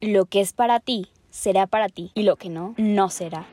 Lo que es para ti, será para ti, y lo que no, no será.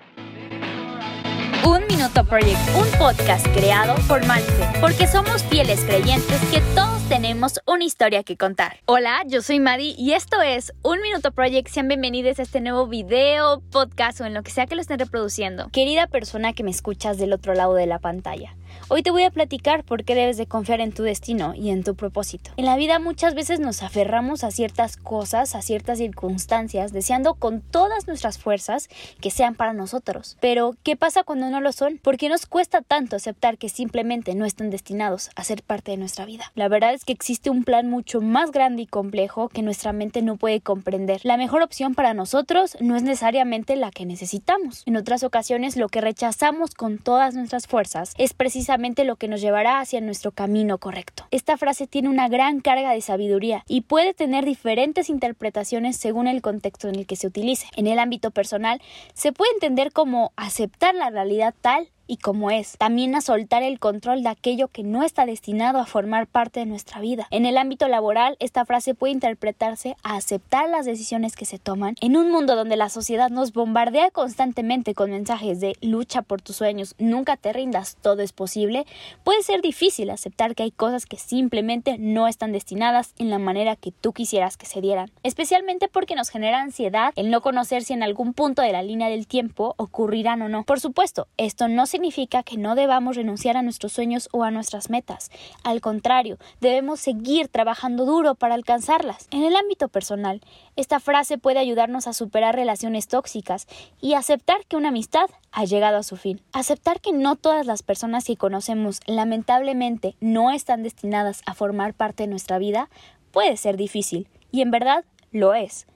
Un Minuto Project, un podcast creado por Mindset, porque somos fieles creyentes que todos tenemos una historia que contar. Hola, yo soy Madi y esto es Un Minuto Project. Sean bienvenidos a este nuevo video, podcast o en lo que sea que lo estén reproduciendo. Querida persona que me escuchas del otro lado de la pantalla. Hoy te voy a platicar por qué debes de confiar en tu destino y en tu propósito. En la vida muchas veces nos aferramos a ciertas cosas, a ciertas circunstancias, deseando con todas nuestras fuerzas que sean para nosotros. Pero, ¿qué pasa cuando no lo son? ¿Por qué nos cuesta tanto aceptar que simplemente no están destinados a ser parte de nuestra vida? La verdad es que existe un plan mucho más grande y complejo que nuestra mente no puede comprender. La mejor opción para nosotros no es necesariamente la que necesitamos. En otras ocasiones lo que rechazamos con todas nuestras fuerzas es precisamente lo que nos llevará hacia nuestro camino correcto. Esta frase tiene una gran carga de sabiduría y puede tener diferentes interpretaciones según el contexto en el que se utilice. En el ámbito personal, se puede entender como aceptar la realidad tal y como es, también a soltar el control de aquello que no está destinado a formar parte de nuestra vida. En el ámbito laboral, esta frase puede interpretarse a aceptar las decisiones que se toman en un mundo donde la sociedad nos bombardea constantemente con mensajes de lucha por tus sueños, nunca te rindas, todo es posible, puede ser difícil aceptar que hay cosas que simplemente no están destinadas en la manera que tú quisieras que se dieran, especialmente porque nos genera ansiedad el no conocer si en algún punto de la línea del tiempo ocurrirán o no. Por supuesto, esto no se significa que no debamos renunciar a nuestros sueños o a nuestras metas. Al contrario, debemos seguir trabajando duro para alcanzarlas. En el ámbito personal, esta frase puede ayudarnos a superar relaciones tóxicas y aceptar que una amistad ha llegado a su fin. Aceptar que no todas las personas que conocemos lamentablemente no están destinadas a formar parte de nuestra vida puede ser difícil, y en verdad lo es.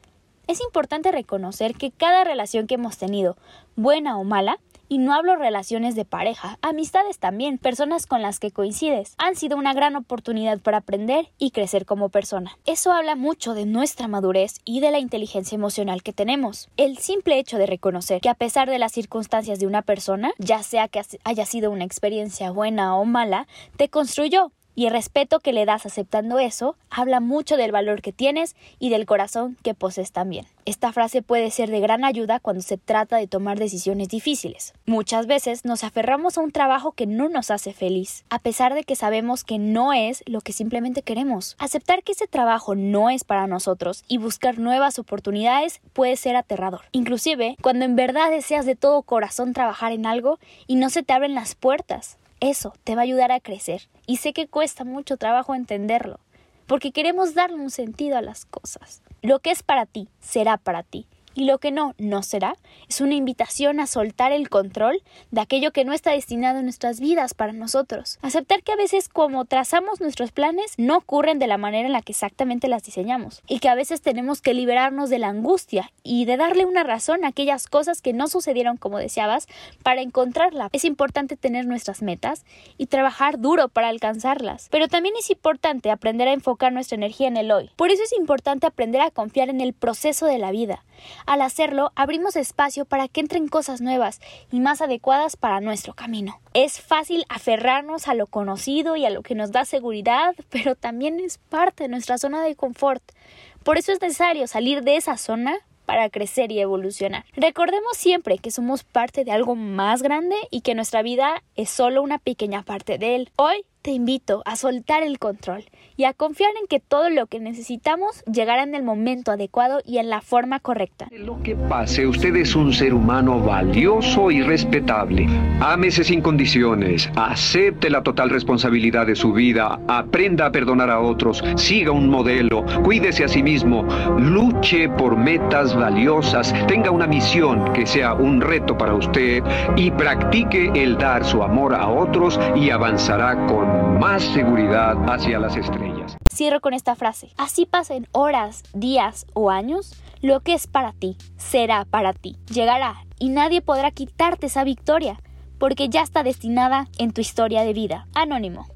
Es importante reconocer que cada relación que hemos tenido, buena o mala, y no hablo relaciones de pareja, amistades también, personas con las que coincides. Han sido una gran oportunidad para aprender y crecer como persona. Eso habla mucho de nuestra madurez y de la inteligencia emocional que tenemos. El simple hecho de reconocer que a pesar de las circunstancias de una persona, ya sea que haya sido una experiencia buena o mala, te construyó y el respeto que le das aceptando eso habla mucho del valor que tienes y del corazón que posees también. Esta frase puede ser de gran ayuda cuando se trata de tomar decisiones difíciles. Muchas veces nos aferramos a un trabajo que no nos hace feliz, a pesar de que sabemos que no es lo que simplemente queremos. Aceptar que ese trabajo no es para nosotros y buscar nuevas oportunidades puede ser aterrador. Inclusive cuando en verdad deseas de todo corazón trabajar en algo y no se te abren las puertas. Eso te va a ayudar a crecer y sé que cuesta mucho trabajo entenderlo, porque queremos darle un sentido a las cosas. Lo que es para ti será para ti y lo que no, no será, es una invitación a soltar el control de aquello que no está destinado en nuestras vidas para nosotros. Aceptar que a veces como trazamos nuestros planes no ocurren de la manera en la que exactamente las diseñamos y que a veces tenemos que liberarnos de la angustia y de darle una razón a aquellas cosas que no sucedieron como deseabas para encontrarla. Es importante tener nuestras metas y trabajar duro para alcanzarlas, pero también es importante aprender a enfocar nuestra energía en el hoy. Por eso es importante aprender a confiar en el proceso de la vida, al hacerlo, abrimos espacio para que entren cosas nuevas y más adecuadas para nuestro camino. Es fácil aferrarnos a lo conocido y a lo que nos da seguridad, pero también es parte de nuestra zona de confort. Por eso es necesario salir de esa zona para crecer y evolucionar. Recordemos siempre que somos parte de algo más grande y que nuestra vida es solo una pequeña parte de él. Hoy te invito a soltar el control y a confiar en que todo lo que necesitamos llegará en el momento adecuado y en la forma correcta. Lo que pase, usted es un ser humano valioso y respetable. Ámese sin condiciones, acepte la total responsabilidad de su vida, aprenda a perdonar a otros, siga un modelo, cuídese a sí mismo, luche por metas valiosas, tenga una misión que sea un reto para usted y practique el dar su amor a otros y avanzará con más seguridad hacia las estrellas. Cierro con esta frase. Así pasen horas, días o años, lo que es para ti será para ti. Llegará y nadie podrá quitarte esa victoria, porque ya está destinada en tu historia de vida. Anónimo.